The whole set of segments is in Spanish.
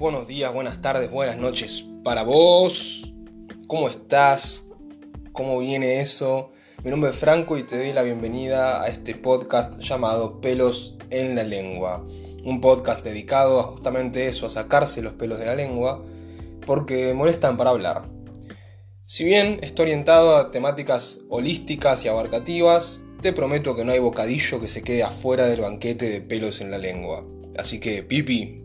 buenos días, buenas tardes, buenas noches para vos. ¿Cómo estás? ¿Cómo viene eso? Mi nombre es Franco y te doy la bienvenida a este podcast llamado Pelos en la Lengua. Un podcast dedicado a justamente eso, a sacarse los pelos de la lengua, porque molestan para hablar. Si bien está orientado a temáticas holísticas y abarcativas, te prometo que no hay bocadillo que se quede afuera del banquete de pelos en la lengua. Así que, Pipi,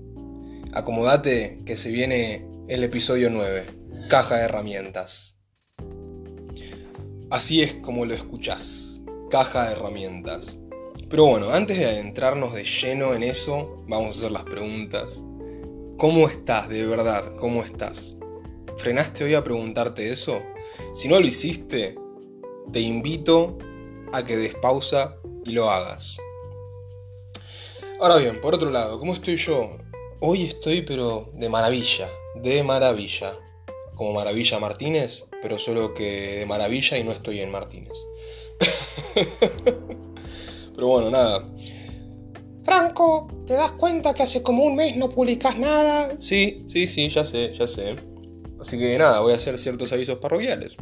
acomodate que se viene el episodio 9, caja de herramientas. Así es como lo escuchás, caja de herramientas. Pero bueno, antes de adentrarnos de lleno en eso, vamos a hacer las preguntas. ¿Cómo estás de verdad? ¿Cómo estás? ¿Frenaste hoy a preguntarte eso? Si no lo hiciste, te invito a que des pausa y lo hagas. Ahora bien, por otro lado, ¿cómo estoy yo? Hoy estoy pero de maravilla, de maravilla. Como Maravilla Martínez, pero solo que de maravilla y no estoy en Martínez. pero bueno, nada. Franco, ¿te das cuenta que hace como un mes no publicas nada? Sí, sí, sí, ya sé, ya sé. Así que nada, voy a hacer ciertos avisos parroquiales.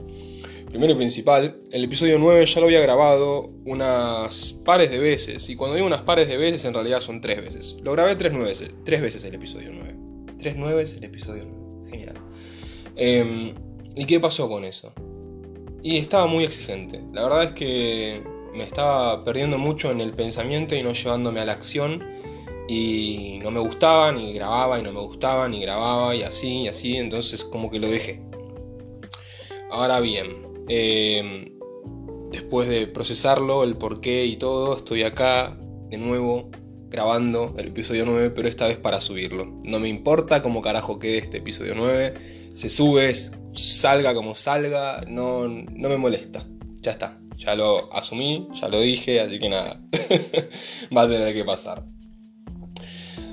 Primero y principal, el episodio 9 ya lo había grabado unas pares de veces. Y cuando digo unas pares de veces, en realidad son tres veces. Lo grabé tres, nueve, tres veces el episodio 9. Tres nueve el episodio 9. Genial. Em, ¿Y qué pasó con eso? Y estaba muy exigente. La verdad es que me estaba perdiendo mucho en el pensamiento y no llevándome a la acción y no me gustaban y grababa y no me gustaban y grababa y así y así, entonces como que lo dejé. Ahora bien, em, después de procesarlo, el porqué y todo, estoy acá de nuevo grabando el episodio 9, pero esta vez para subirlo. No me importa cómo carajo quede este episodio 9, se sube, salga como salga, no, no me molesta. Ya está, ya lo asumí, ya lo dije, así que nada, va a tener que pasar.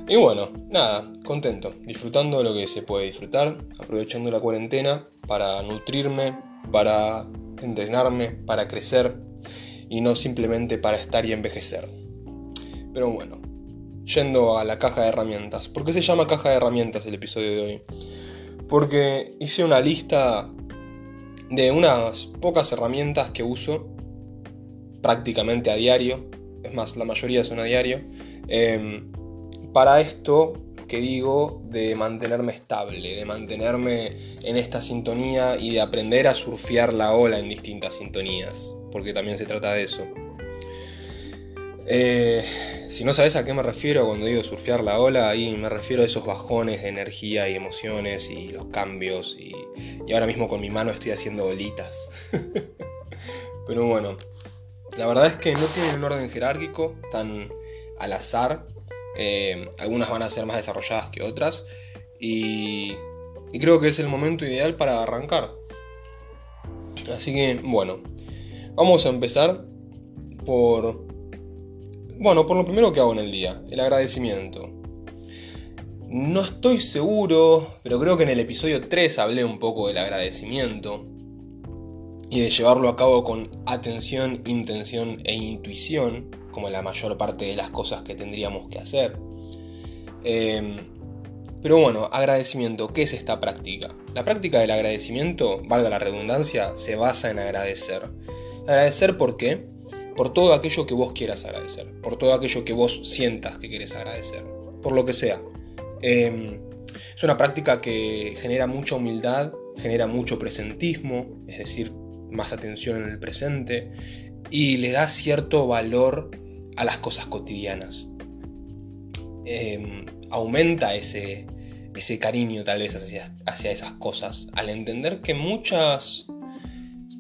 Y bueno, nada, contento, disfrutando lo que se puede disfrutar, aprovechando la cuarentena para nutrirme, para entrenarme, para crecer y no simplemente para estar y envejecer. Pero bueno, yendo a la caja de herramientas. ¿Por qué se llama caja de herramientas el episodio de hoy? Porque hice una lista de unas pocas herramientas que uso prácticamente a diario. Es más, la mayoría son a diario. Em, para esto que digo de mantenerme estable, de mantenerme en esta sintonía y de aprender a surfear la ola en distintas sintonías, porque también se trata de eso. Eh, si no sabes a qué me refiero cuando digo surfear la ola, ahí me refiero a esos bajones de energía y emociones y los cambios y, y ahora mismo con mi mano estoy haciendo bolitas. Pero bueno, la verdad es que no tiene un orden jerárquico tan al azar eh, algunas van a ser más desarrolladas que otras. Y, creo que es el momento ideal para arrancar. Así que, bueno, vamos a empezar por... Bueno, por lo primero que hago en el día, el agradecimiento. No estoy seguro, pero creo que en el episodio 3 hablé un poco del agradecimiento y de llevarlo a cabo con atención, intención e intuición como la mayor parte de las cosas que tendríamos que hacer. Em, pero bueno, agradecimiento, ¿qué es esta práctica? La práctica del agradecimiento, valga la redundancia, se basa en agradecer. Agradecer por qué? Por todo aquello que vos quieras agradecer, por todo aquello que vos sientas que quieres agradecer, por lo que sea. Em, es una práctica que genera mucha humildad, genera mucho presentismo, es decir, más atención en el presente, y le da cierto valor a las cosas cotidianas. Em, aumenta ese, ese cariño tal vez hacia, hacia esas cosas, al entender que muchas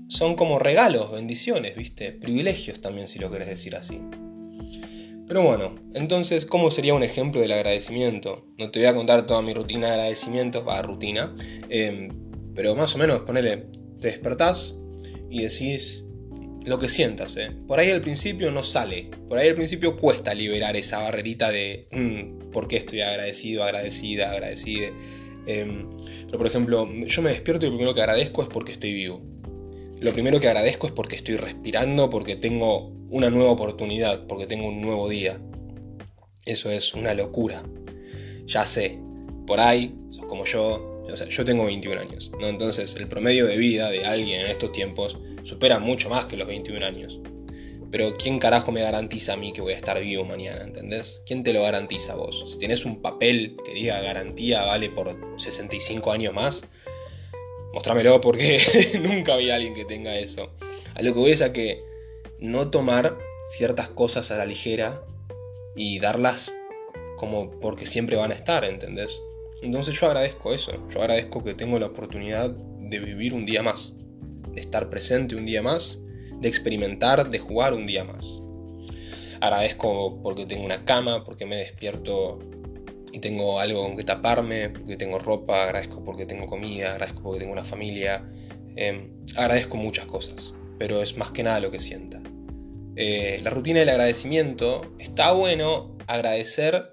son como regalos, bendiciones, ¿viste? Privilegios también, si lo querés decir así. Pero bueno, entonces, ¿cómo sería un ejemplo del agradecimiento? No te voy a contar toda mi rutina de agradecimientos, va, rutina, em, pero más o menos, ponele, te despertás y decís, lo que sientas. ¿eh? Por ahí al principio no sale, por ahí al principio cuesta liberar esa barrerita de mm, por qué estoy agradecido, agradecida, agradecida. Em, pero por ejemplo, yo me despierto y lo primero que agradezco es porque estoy vivo. Lo primero que agradezco es porque estoy respirando, porque tengo una nueva oportunidad, porque tengo un nuevo día. Eso es una locura. Ya sé, por ahí, sos como yo, yo tengo 21 años, ¿no? Entonces el promedio de vida de alguien en estos tiempos supera mucho más que los 21 años. Pero ¿quién carajo me garantiza a mí que voy a estar vivo mañana? ¿Entendés? ¿Quién te lo garantiza vos? Si tienes un papel que diga garantía vale por 65 años más, mostrámelo porque nunca vi a alguien que tenga eso. A lo que voy es a que no tomar ciertas cosas a la ligera y darlas como porque siempre van a estar, ¿entendés? Entonces yo agradezco eso, yo agradezco que tengo la oportunidad de vivir un día más, de estar presente un día más, de experimentar, de jugar un día más. Agradezco porque tengo una cama, porque me despierto y tengo algo con que taparme, porque tengo ropa, agradezco porque tengo comida, agradezco porque tengo una familia, em, agradezco muchas cosas, pero es más que nada lo que sienta. Eh, la rutina del agradecimiento está bueno agradecer,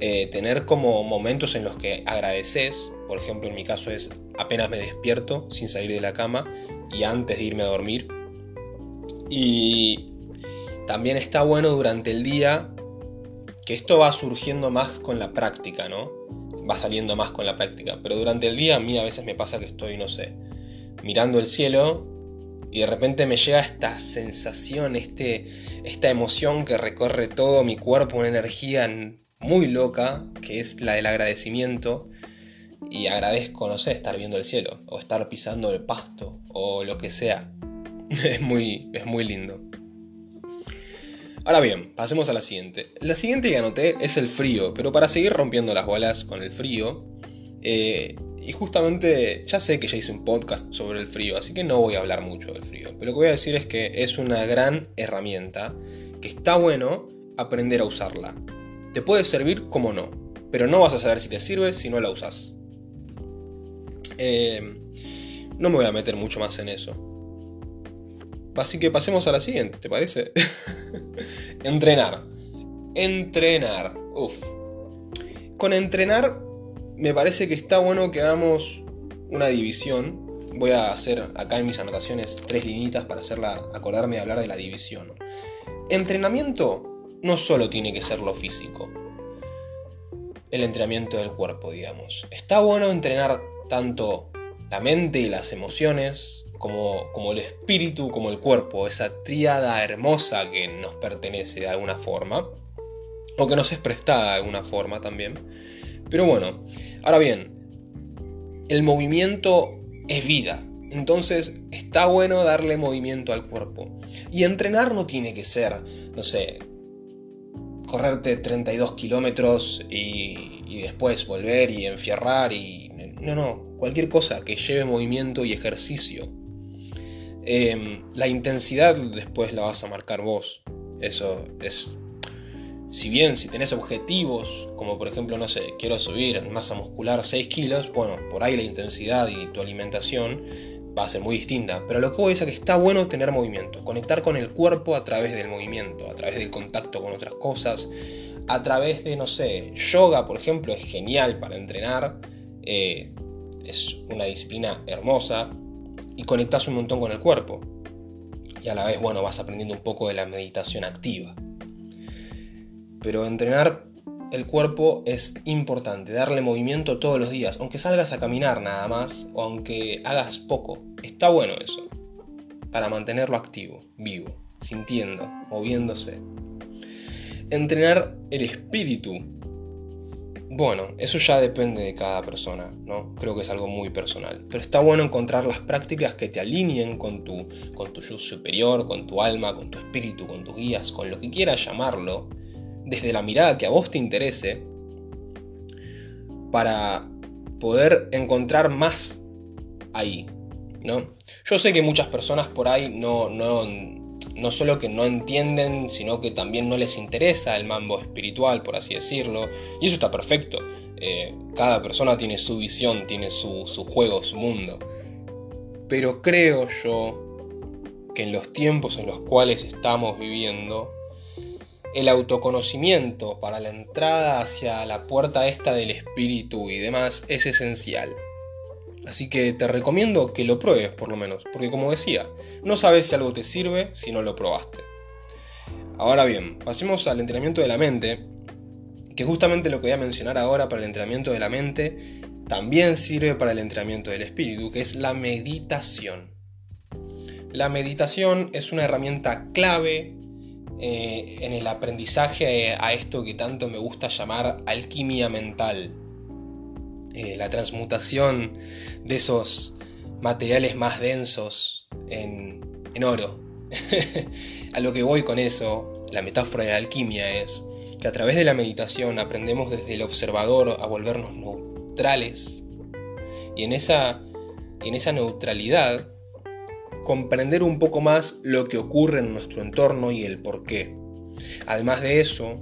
eh, tener como momentos en los que agradeces, por ejemplo en mi caso es apenas me despierto sin salir de la cama y antes de irme a dormir. Y también está bueno durante el día que esto va surgiendo más con la práctica, ¿no? Va saliendo más con la práctica. Pero durante el día a mí a veces me pasa que estoy, no sé, mirando el cielo y de repente me llega esta sensación, este, esta emoción que recorre todo mi cuerpo, una energía muy loca, que es la del agradecimiento. Y agradezco, no sé, estar viendo el cielo, o estar pisando el pasto, o lo que sea. es, muy, es muy lindo. Ahora bien, pasemos a la siguiente. La siguiente que anoté es el frío, pero para seguir rompiendo las bolas con el frío, eh, y justamente ya sé que ya hice un podcast sobre el frío, así que no voy a hablar mucho del frío, pero lo que voy a decir es que es una gran herramienta, que está bueno aprender a usarla. Te puede servir como no, pero no vas a saber si te sirve si no la usas. Eh, no me voy a meter mucho más en eso. Así que pasemos a la siguiente, ¿te parece? entrenar. Entrenar. Uf. Con entrenar me parece que está bueno que hagamos una división. Voy a hacer acá en mis anotaciones tres linitas para hacerla, acordarme de hablar de la división. Entrenamiento no solo tiene que ser lo físico. El entrenamiento del cuerpo, digamos. Está bueno entrenar tanto la mente y las emociones, como, como el espíritu, como el cuerpo, esa tríada hermosa que nos pertenece de alguna forma, o que nos es prestada de alguna forma también. Pero bueno, ahora bien, el movimiento es vida, entonces está bueno darle movimiento al cuerpo. Y entrenar no tiene que ser, no sé, correrte 32 kilómetros y, y después volver y enfierrar y... No, no, cualquier cosa que lleve movimiento y ejercicio. Em, la intensidad después la vas a marcar vos. Eso es... Si bien si tenés objetivos, como por ejemplo, no sé, quiero subir masa muscular 6 kilos, bueno, por ahí la intensidad y tu alimentación va a ser muy distinta. Pero lo que voy es que está bueno tener movimiento, conectar con el cuerpo a través del movimiento, a través del contacto con otras cosas, a través de, no sé, yoga, por ejemplo, es genial para entrenar. Eh, es una disciplina hermosa, y conectas un montón con el cuerpo. Y a la vez, bueno, vas aprendiendo un poco de la meditación activa. Pero entrenar el cuerpo es importante, darle movimiento todos los días, aunque salgas a caminar nada más o aunque hagas poco. Está bueno eso, para mantenerlo activo, vivo, sintiendo, moviéndose. Entrenar el espíritu bueno, eso ya depende de cada persona, ¿no? Creo que es algo muy personal. Pero está bueno encontrar las prácticas que te alineen con tu, con tu yo superior, con tu alma, con tu espíritu, con tus guías, con lo que quieras llamarlo, desde la mirada que a vos te interese, para poder encontrar más ahí, ¿no? Yo sé que muchas personas por ahí no, no no solo que no entienden, sino que también no les interesa el mambo espiritual, por así decirlo. Y eso está perfecto. Eh, cada persona tiene su visión, tiene su, su juego, su mundo. Pero creo yo que en los tiempos en los cuales estamos viviendo, el autoconocimiento para la entrada hacia la puerta esta del espíritu y demás es esencial. Así que te recomiendo que lo pruebes por lo menos, porque como decía, no sabes si algo te sirve si no lo probaste. Ahora bien, pasemos al entrenamiento de la mente, que justamente lo que voy a mencionar ahora para el entrenamiento de la mente, también sirve para el entrenamiento del espíritu, que es la meditación. La meditación es una herramienta clave eh, en el aprendizaje a esto que tanto me gusta llamar alquimia mental. Eh, la transmutación de esos materiales más densos en, en oro. a lo que voy con eso, la metáfora de la alquimia es que a través de la meditación aprendemos desde el observador a volvernos neutrales y en esa, en esa neutralidad comprender un poco más lo que ocurre en nuestro entorno y el por qué. Además de eso,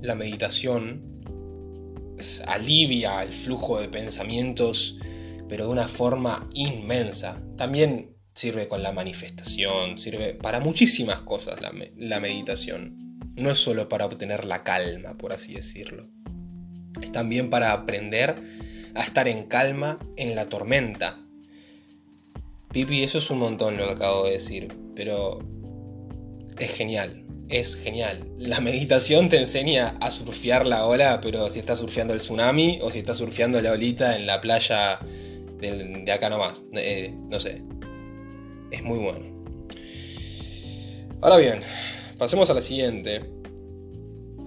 la meditación alivia el flujo de pensamientos, pero de una forma inmensa. También sirve con la manifestación, sirve para muchísimas cosas la, meditación. No es solo para obtener la calma, por así decirlo. Es también para aprender a estar en calma en la tormenta, Pipi, eso es un montón lo que acabo de decir, pero es genial, es genial. La meditación te enseña a surfear la ola, pero si estás surfeando el tsunami o si estás surfeando la olita en la playa de, acá nomás. Eh, no sé. Es muy bueno. Ahora bien, pasemos a la siguiente.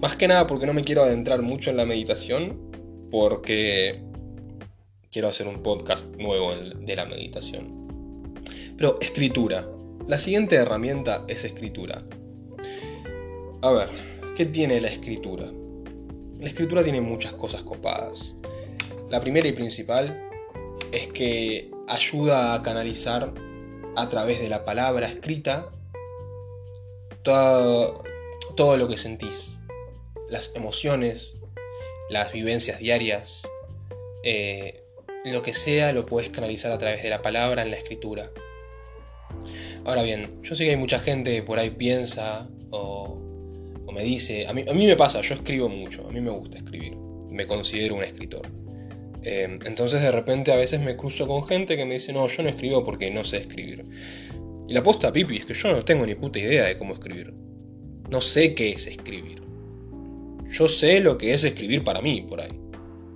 Más que nada porque no me quiero adentrar mucho en la meditación, porque quiero hacer un podcast nuevo de la meditación. Pero escritura. La siguiente herramienta es escritura. A ver, ¿qué tiene la escritura? La escritura tiene muchas cosas copadas. La primera y principal es que ayuda a canalizar a través de la palabra escrita todo, todo lo que sentís, las emociones, las vivencias diarias, eh, lo que sea lo puedes canalizar a través de la palabra en la escritura. Ahora bien, yo sé que hay mucha gente que por ahí piensa o, me dice, a mí, a mí, me pasa, yo escribo mucho, a mí me gusta escribir, me considero un escritor. Em, entonces de repente a veces me cruzo con gente que me dice, no, yo no escribo porque no sé escribir. Y la posta, Pipi, es que yo no tengo ni puta idea de cómo escribir. No sé qué es escribir. Yo sé lo que es escribir para mí, por ahí.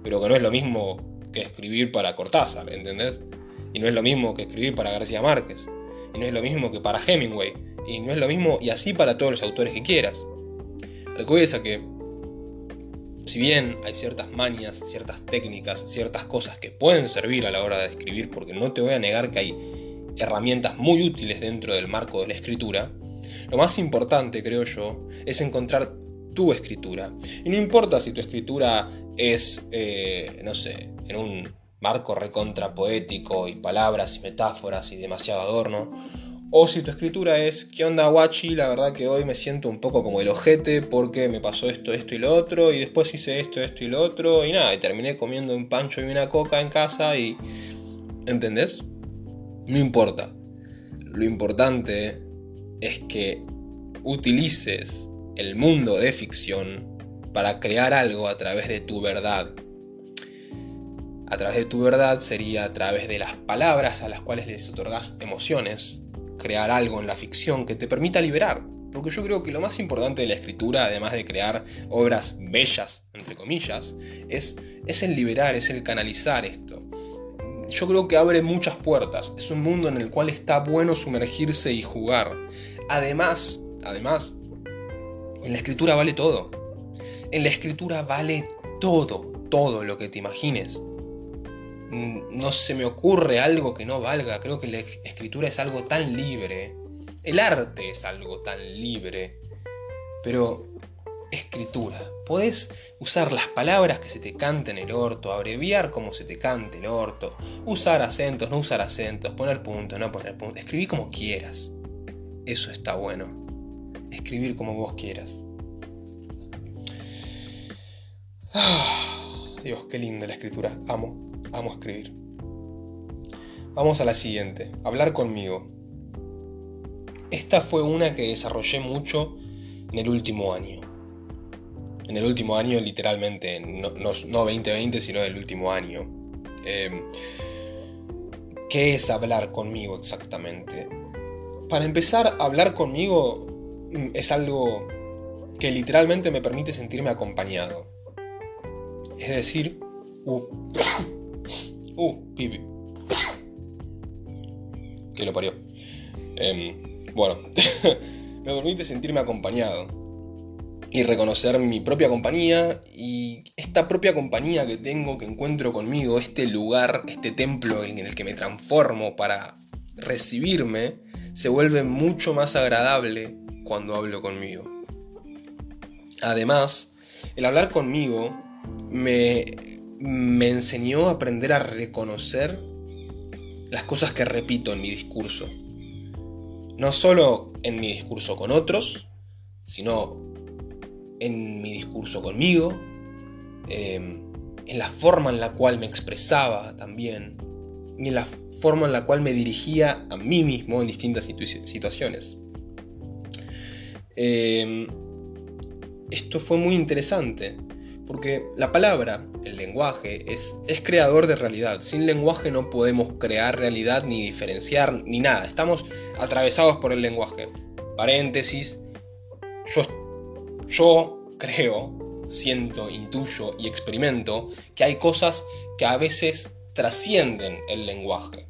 Pero que no es lo mismo que escribir para Cortázar, ¿entendés? Y no es lo mismo que escribir para García Márquez y no es lo mismo que para Hemingway, y no es lo mismo y así para todos los autores que quieras. Que voy es que, si bien hay ciertas manias, ciertas técnicas, ciertas cosas que pueden servir a la hora de escribir, porque no te voy a negar que hay herramientas muy útiles dentro del marco de la escritura, lo más importante, creo yo, es encontrar tu escritura. Y no importa si tu escritura es, eh, no sé, en un marco recontra poético y palabras y metáforas y demasiado adorno. O si tu escritura es, ¿qué onda guachi? La verdad que hoy me siento un poco como el ojete porque me pasó esto, esto y lo otro, y después hice esto, esto y lo otro, y nada, y terminé comiendo un pancho y una coca en casa y... ¿Entendés? No importa. Lo importante es que utilices el mundo de ficción para crear algo a través de tu verdad, a través de tu verdad sería a través de las palabras a las cuales les otorgas emociones, crear algo en la ficción que te permita liberar. Porque yo creo que lo más importante de la escritura, además de crear obras bellas, entre comillas, es, es el liberar, es el canalizar esto. Yo creo que abre muchas puertas. Es un mundo en el cual está bueno sumergirse y jugar. Además, además, en la escritura vale todo. En la escritura vale todo, todo lo que te imagines. Mm, no se me ocurre algo que no valga. Creo que la escritura es algo tan libre. El arte es algo tan libre. Pero escritura. Podés usar las palabras que se te canten el orto, abreviar como se te cante el orto, usar acentos, no usar acentos, poner puntos, no poner puntos. Escribir como quieras. Eso está bueno. Escribir como vos quieras. Ah, Dios, qué linda la escritura. Amo. Amo escribir. Vamos a la siguiente, hablar conmigo. Esta fue una que desarrollé mucho en el último año. En el último año, literalmente, no, 2020, sino el último año. Em, ¿Qué es hablar conmigo exactamente? Para empezar, hablar conmigo mm, es algo que literalmente me permite sentirme acompañado. Es decir, uh, uh, pipi. Que lo parió. Em, bueno, me permite sentirme acompañado y reconocer mi propia compañía y esta propia compañía que tengo, que encuentro conmigo, este lugar, este templo en el que me transformo para recibirme, se vuelve mucho más agradable cuando hablo conmigo. Además, el hablar conmigo me, me enseñó a aprender a reconocer las cosas que repito en mi discurso. No solo en mi discurso con otros, sino en mi discurso conmigo, em, en la forma en la cual me expresaba también, y en la forma en la cual me dirigía a mí mismo en distintas situaciones. Em, esto fue muy interesante, porque la palabra, el lenguaje, es, es creador de realidad. Sin lenguaje no podemos crear realidad ni diferenciar ni nada. Estamos atravesados por el lenguaje. Paréntesis, yo yo creo, siento, intuyo y experimento que hay cosas que a veces trascienden el lenguaje.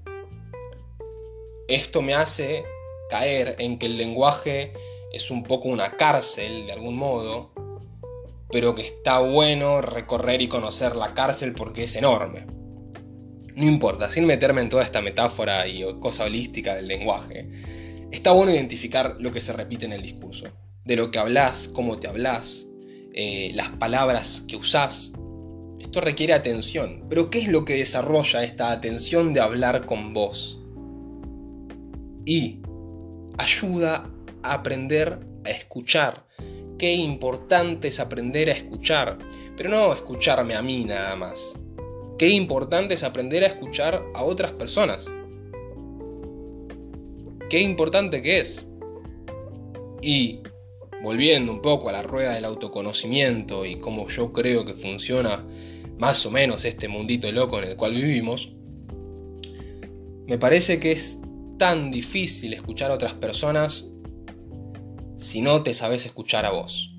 Esto me hace caer en que el lenguaje es un poco una cárcel de algún modo, pero que está bueno recorrer y conocer la cárcel porque es enorme. No importa, sin meterme en toda esta metáfora y cosa holística del lenguaje, está bueno identificar lo que se repite en el discurso de lo que hablas, cómo te hablas, eh, las palabras que usás. Esto requiere atención. Pero ¿qué es lo que desarrolla esta atención de hablar con vos? Y ayuda a aprender a escuchar. Qué importante es aprender a escuchar. Pero no escucharme a mí nada más. Qué importante es aprender a escuchar a otras personas. Qué importante que es. Y volviendo un poco a la rueda del autoconocimiento y cómo yo creo que funciona más o menos este mundito loco en el cual vivimos, me parece que es tan difícil escuchar a otras personas si no te sabes escuchar a vos.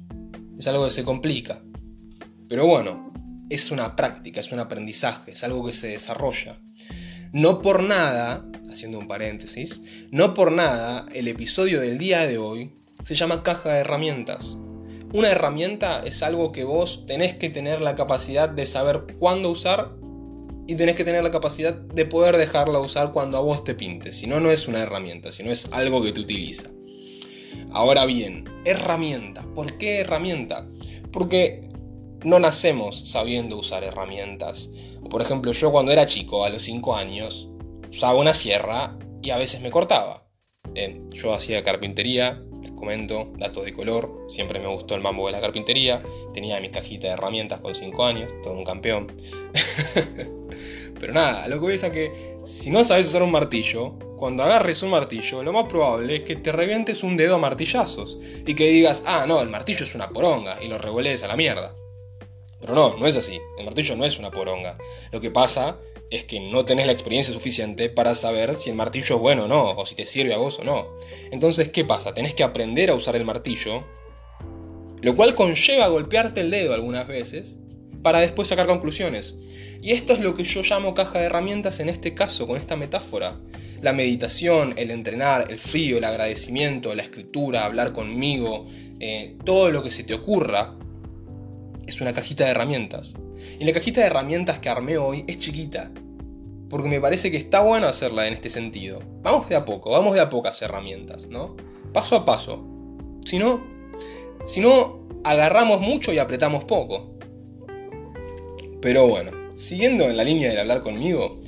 Es algo que se complica. Pero bueno, es una práctica, es un aprendizaje, es algo que se desarrolla. No por nada, haciendo un paréntesis, no por nada el episodio del día de hoy se llama caja de herramientas. Una herramienta es algo que vos tenés que tener la capacidad de saber cuándo usar y tenés que tener la capacidad de poder dejarla usar cuando a vos te pinte. Si no, no es una herramienta, sino es algo que te utiliza. Ahora bien, herramienta. ¿Por qué herramienta? Porque no nacemos sabiendo usar herramientas. Por ejemplo, yo cuando era chico, a los 5 años, usaba una sierra y a veces me cortaba. Eh, yo hacía carpintería, comento, datos de color, siempre me gustó el mambo de la carpintería, tenía mi cajita de herramientas con 5 años, todo un campeón. Pero nada, lo que voy es que si no sabes usar un martillo, cuando agarres un martillo, lo más probable es que te revientes un dedo a martillazos y que digas, ah, no, el martillo es una poronga y lo revolees a la mierda. Pero no, no es así. El martillo no es una poronga. Lo que pasa es que no tenés la experiencia suficiente para saber si el martillo es bueno o no, o si te sirve a vos o no. Entonces, ¿qué pasa? Tenés que aprender a usar el martillo, lo cual conlleva golpearte el dedo algunas veces, para después sacar conclusiones. Y esto es lo que yo llamo caja de herramientas en este caso, con esta metáfora. La meditación, el entrenar, el frío, el agradecimiento, la escritura, hablar conmigo, eh, todo lo que se te ocurra, es una cajita de herramientas. Y la cajita de herramientas que armé hoy es chiquita. Porque me parece que está bueno hacerla en este sentido. Vamos de a poco, vamos de a pocas herramientas, ¿no? Paso a paso. Si no, si no, agarramos mucho y apretamos poco. Pero bueno, siguiendo en la línea del hablar conmigo,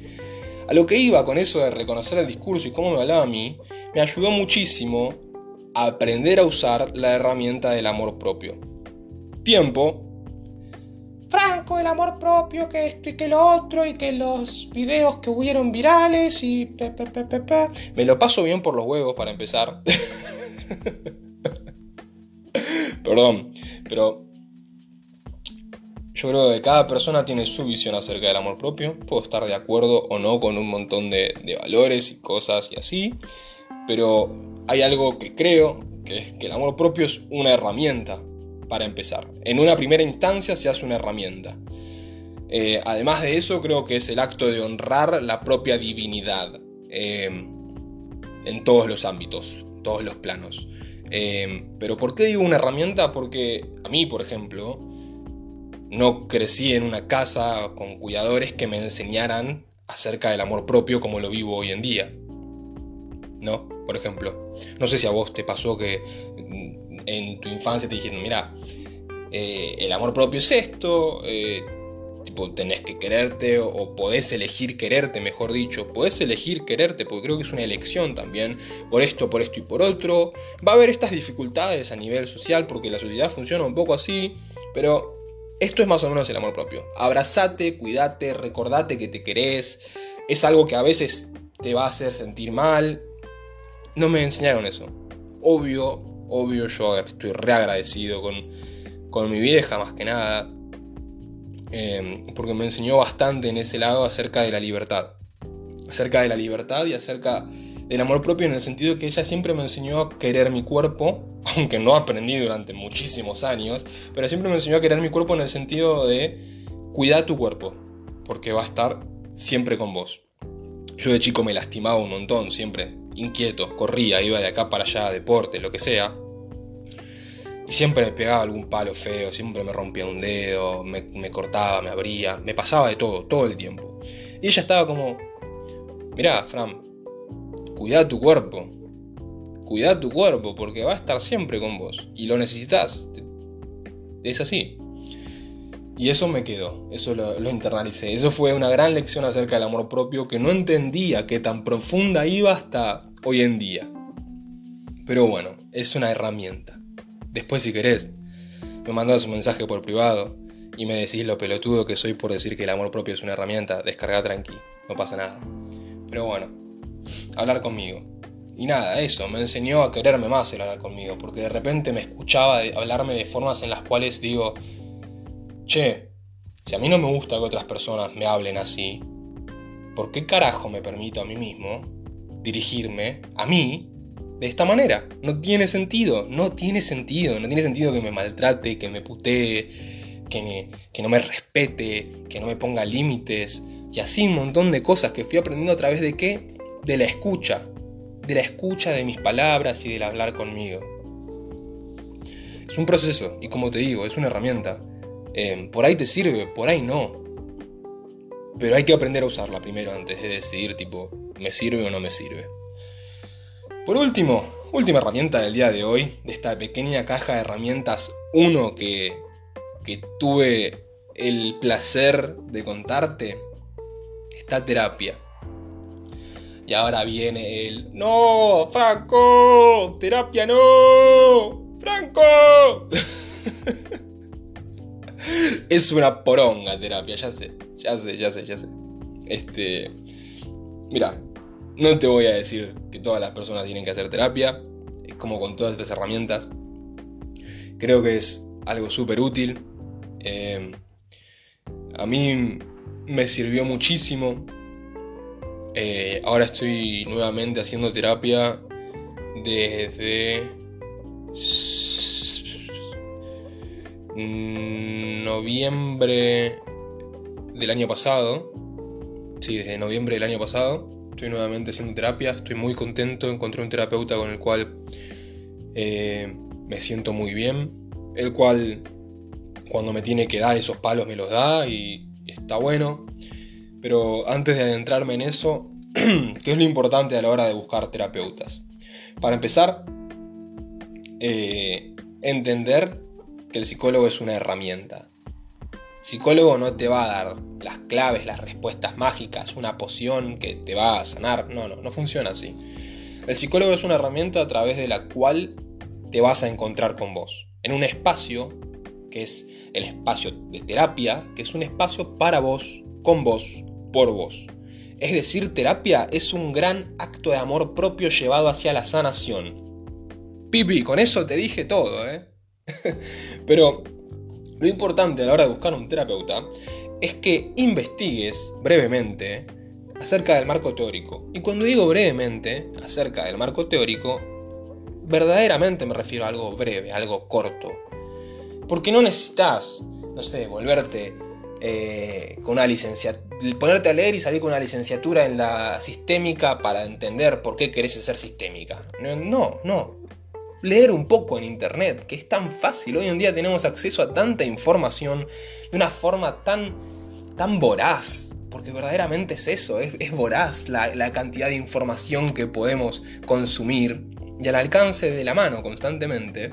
a lo que iba con eso de reconocer el discurso y cómo me hablaba a mí, me ayudó muchísimo a aprender a usar la herramienta del amor propio. Tiempo Franco, el amor propio, que esto y que lo otro, y que los videos que hubieron virales y... Pe, Me lo paso bien por los huevos para empezar. Perdón, pero yo creo que cada persona tiene su visión acerca del amor propio. Puedo estar de acuerdo o no con un montón de, valores y cosas y así. Pero hay algo que creo, que es que el amor propio es una herramienta para empezar. En una primera instancia se hace una herramienta. Eh, además de eso, creo que es el acto de honrar la propia divinidad eh, en todos los ámbitos, todos los planos. Eh, pero ¿por qué digo una herramienta? Porque a mí, por ejemplo, no crecí en una casa con cuidadores que me enseñaran acerca del amor propio como lo vivo hoy en día. ¿No? Por ejemplo, no sé si a vos te pasó que en tu infancia te dijeron, mira, el amor propio es esto, Tipo, tenés que quererte o, podés elegir quererte, mejor dicho. Podés elegir quererte porque creo que es una elección también. Por esto, por esto y por otro. Va a haber estas dificultades a nivel social porque la sociedad funciona un poco así. Pero esto es más o menos el amor propio. Abrazate, cuídate, recordate que te querés. Es algo que a veces te va a hacer sentir mal. No me enseñaron eso. Obvio, obvio, yo estoy reagradecido con, con mi vieja más que nada Em, porque me enseñó bastante en ese lado acerca de la libertad. Acerca de la libertad y acerca del amor propio en el sentido que ella siempre me enseñó a querer mi cuerpo, aunque no aprendí durante muchísimos años, pero siempre me enseñó a querer mi cuerpo en el sentido de cuidar tu cuerpo, porque va a estar siempre con vos. Yo de chico me lastimaba un montón, siempre inquieto, corría, iba de acá para allá, deporte, lo que sea, y siempre me pegaba algún palo feo, siempre me rompía un dedo, me, cortaba, me abría, me pasaba de todo, todo el tiempo. Y ella estaba como, mirá, Fran, cuida tu cuerpo, cuida tu cuerpo porque va a estar siempre con vos y lo necesitas. Es así. Y eso me quedó, eso lo, internalicé. Eso fue una gran lección acerca del amor propio que no entendía que tan profunda iba hasta hoy en día. Pero bueno, es una herramienta. Después, si querés, me mandás un mensaje por privado y me decís lo pelotudo que soy por decir que el amor propio es una herramienta, descarga tranqui, no pasa nada. Pero bueno, hablar conmigo. Y nada, eso, me enseñó a quererme más el hablar conmigo, porque de repente me escuchaba hablarme de formas en las cuales digo, che, si a mí no me gusta que otras personas me hablen así, ¿por qué carajo me permito a mí mismo dirigirme a mí de esta manera. No tiene sentido, no tiene sentido, no tiene sentido que me maltrate, que me putee, que, que no me respete, que no me ponga límites y así un montón de cosas que fui aprendiendo a través de qué? De la escucha, de la escucha de mis palabras y del hablar conmigo. Es un proceso y como te digo, es una herramienta. Eh, por ahí te sirve, por ahí no. Pero hay que aprender a usarla primero antes de decidir tipo, ¿me sirve o no me sirve? Por último, última herramienta del día de hoy, de esta pequeña caja de herramientas 1 que, que tuve el placer de contarte, está terapia. Y ahora viene el... ¡No! ¡Franco! ¡Terapia no! ¡Franco! es una poronga terapia, ya sé, ya sé, ya sé, ya sé. Este... Mira, no te voy a decir que todas las personas tienen que hacer terapia, es como con todas estas herramientas. Creo que es algo súper útil. Eh, a mí me sirvió muchísimo. Eh, ahora estoy nuevamente haciendo terapia desde noviembre del año pasado. Sí, desde noviembre del año pasado estoy nuevamente haciendo terapia, estoy muy contento, encontré un terapeuta con el cual eh, me siento muy bien, el cual cuando me tiene que dar esos palos me los da y, está bueno. Pero antes de adentrarme en eso, ¿qué es lo importante a la hora de buscar terapeutas? Para empezar, eh, entender que el psicólogo es una herramienta. Psicólogo no te va a dar las claves, las respuestas mágicas, una poción que te va a sanar. No, no, no funciona así. El psicólogo es una herramienta a través de la cual te vas a encontrar con vos. En un espacio que es el espacio de terapia, que es un espacio para vos, con vos, por vos. Es decir, terapia es un gran acto de amor propio llevado hacia la sanación. Pipi, con eso te dije todo, ¿eh? Pero lo importante a la hora de buscar un terapeuta es que investigues brevemente acerca del marco teórico. Y cuando digo brevemente acerca del marco teórico, verdaderamente me refiero a algo breve, algo corto. Porque no necesitas, no sé, volverte eh, con una licenciatura, ponerte a leer y salir con una licenciatura en la sistémica para entender por qué querés ser sistémica. No, no. Leer un poco en internet, que es tan fácil. Hoy en día tenemos acceso a tanta información de una forma tan, tan voraz. Porque verdaderamente es eso, es, voraz la, la cantidad de información que podemos consumir y al alcance de la mano constantemente.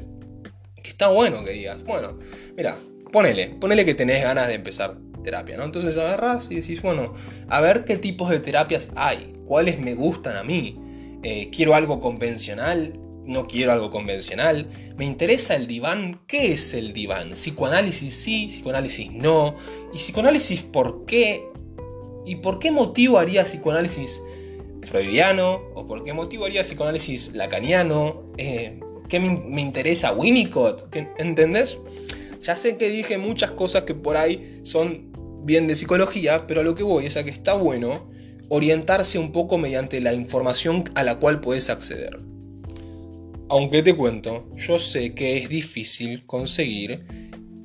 Que está bueno que digas, bueno, mira, ponele, ponele que tenés ganas de empezar terapia, ¿no? Entonces agarras y decís, bueno, a ver qué tipos de terapias hay, cuáles me gustan a mí. Eh, quiero algo convencional, no quiero algo convencional. Me interesa el diván, ¿qué es el diván? Psicoanálisis sí, psicoanálisis no. ¿Y psicoanálisis por qué? ¿Y por qué motivo haría psicoanálisis freudiano? ¿O por qué motivo haría psicoanálisis lacaniano? Eh, ¿Qué me, interesa Winnicott? ¿Entendés? Ya sé que dije muchas cosas que por ahí son bien de psicología, pero a lo que voy es a que está bueno orientarse un poco mediante la información a la cual puedes acceder. Aunque te cuento, yo sé que es difícil conseguir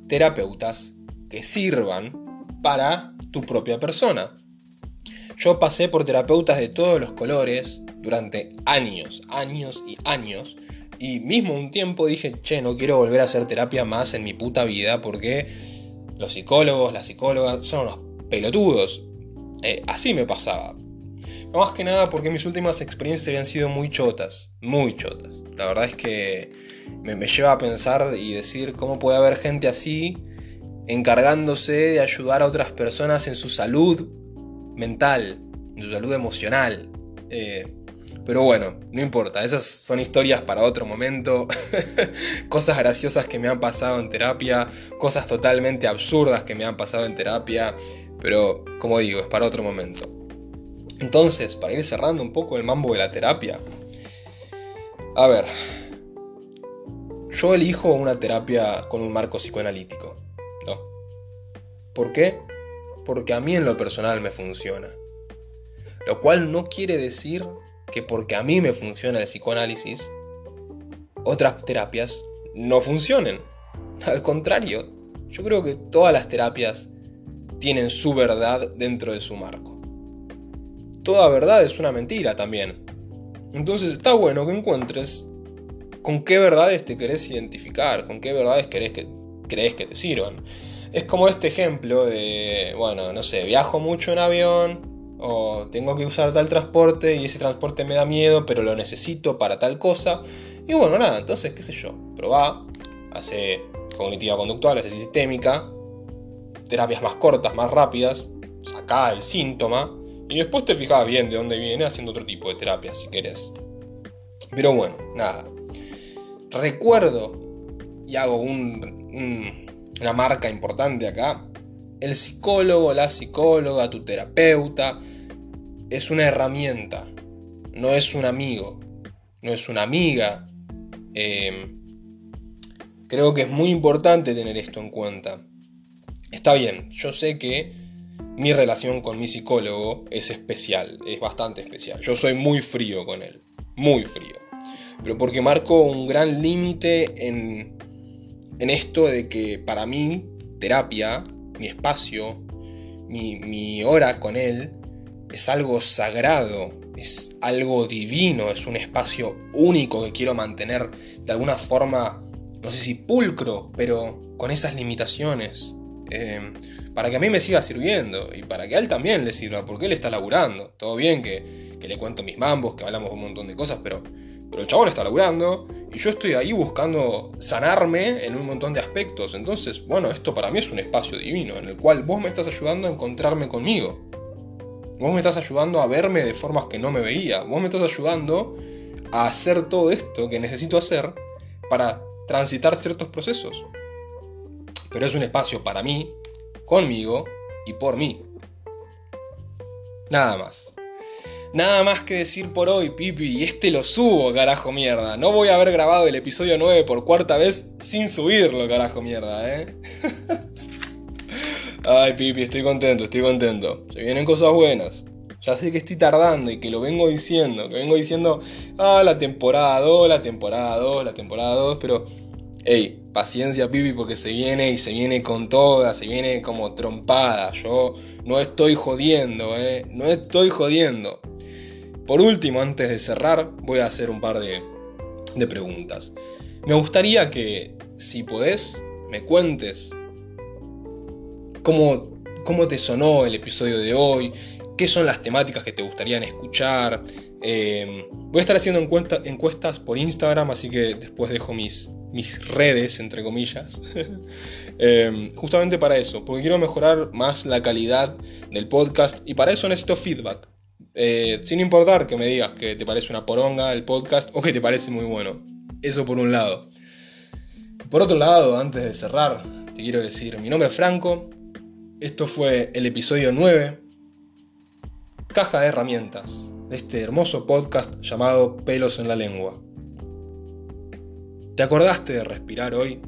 terapeutas que sirvan para tu propia persona. Yo pasé por terapeutas de todos los colores durante años, años y años, y mismo un tiempo dije, che, no quiero volver a hacer terapia más en mi puta vida porque los psicólogos, las psicólogas son unos pelotudos. Eh, así me pasaba. más que nada porque mis últimas experiencias habían sido muy chotas, muy chotas. La verdad es que me, me lleva a pensar y decir cómo puede haber gente así encargándose de ayudar a otras personas en su salud mental, en su salud emocional. Eh, pero bueno, no importa, esas son historias para otro momento, cosas graciosas que me han pasado en terapia, cosas totalmente absurdas que me han pasado en terapia, pero como digo, es para otro momento. Entonces, para ir cerrando un poco el mambo de la terapia, a ver, yo elijo una terapia con un marco psicoanalítico, ¿no? ¿Por qué? Porque a mí en lo personal me funciona. Lo cual no quiere decir que porque a mí me funciona el psicoanálisis, otras terapias no funcionen. Al contrario, yo creo que todas las terapias tienen su verdad dentro de su marco. Toda verdad es una mentira también. Entonces está bueno que encuentres con qué verdades te querés identificar, con qué verdades que, crees que te sirvan. Es como este ejemplo de, bueno, no sé, viajo mucho en avión, o tengo que usar tal transporte y ese transporte me da miedo, pero lo necesito para tal cosa. Y bueno, nada, entonces, qué sé yo, probá, hace cognitiva conductual, hace sistémica, terapias más cortas, más rápidas, sacá el síntoma y después te fijás bien de dónde viene haciendo otro tipo de terapia si querés. Pero bueno, nada. Recuerdo y hago una marca importante acá el psicólogo, la psicóloga, tu terapeuta, es una herramienta, no es un amigo, no es una amiga. Em, creo que es muy importante tener esto en cuenta. Está bien, yo sé que mi relación con mi psicólogo es especial, es bastante especial. Yo soy muy frío con él, muy frío. Pero porque marco un gran límite en, en esto de que para mí terapia mi espacio, mi, hora con Él, es algo sagrado, es algo divino, es un espacio único que quiero mantener de alguna forma, no sé si pulcro, pero con esas limitaciones. Eh, para que a mí me siga sirviendo y para que a él también le sirva, porque él está laburando. Todo bien que, que le cuento mis mambos, que hablamos un montón de cosas, pero pero el chabón está laburando y yo estoy ahí buscando sanarme en un montón de aspectos. Entonces, bueno, esto para mí es un espacio divino en el cual vos me estás ayudando a encontrarme conmigo. Vos me estás ayudando a verme de formas que no me veía. Vos me estás ayudando a hacer todo esto que necesito hacer para transitar ciertos procesos. Pero es un espacio para mí, conmigo y por mí. Nada más. Nada más que decir por hoy, Pipi, y este lo subo, carajo mierda. No voy a haber grabado el episodio 9 por cuarta vez sin subirlo, carajo mierda, ¿eh? Ay, Pipi, estoy contento, estoy contento. Se vienen cosas buenas. Ya sé que estoy tardando y que lo vengo diciendo, que vengo diciendo, ah, la temporada 2, la temporada 2, la temporada 2, pero, hey, Paciencia, Pipi, porque se viene y se viene con toda, se viene como trompada. Yo no estoy jodiendo, ¿eh? No estoy jodiendo. Por último, antes de cerrar, voy a hacer un par de, de preguntas. Me gustaría que, si podés, me cuentes cómo, cómo te sonó el episodio de hoy, qué son las temáticas que te gustarían escuchar. Eh, voy a estar haciendo encuestas por Instagram, así que después dejo mis, mis redes, entre comillas. Eh, justamente para eso, porque quiero mejorar más la calidad del podcast y para eso necesito feedback. Eh, sin importar que me digas que te parece una poronga el podcast o que te parece muy bueno. Eso por un lado. Por otro lado, antes de cerrar, te quiero decir, mi nombre es Franco. Esto fue el episodio 9, caja de herramientas, de este hermoso podcast llamado Pelos en la Lengua. ¿Te acordaste de respirar hoy?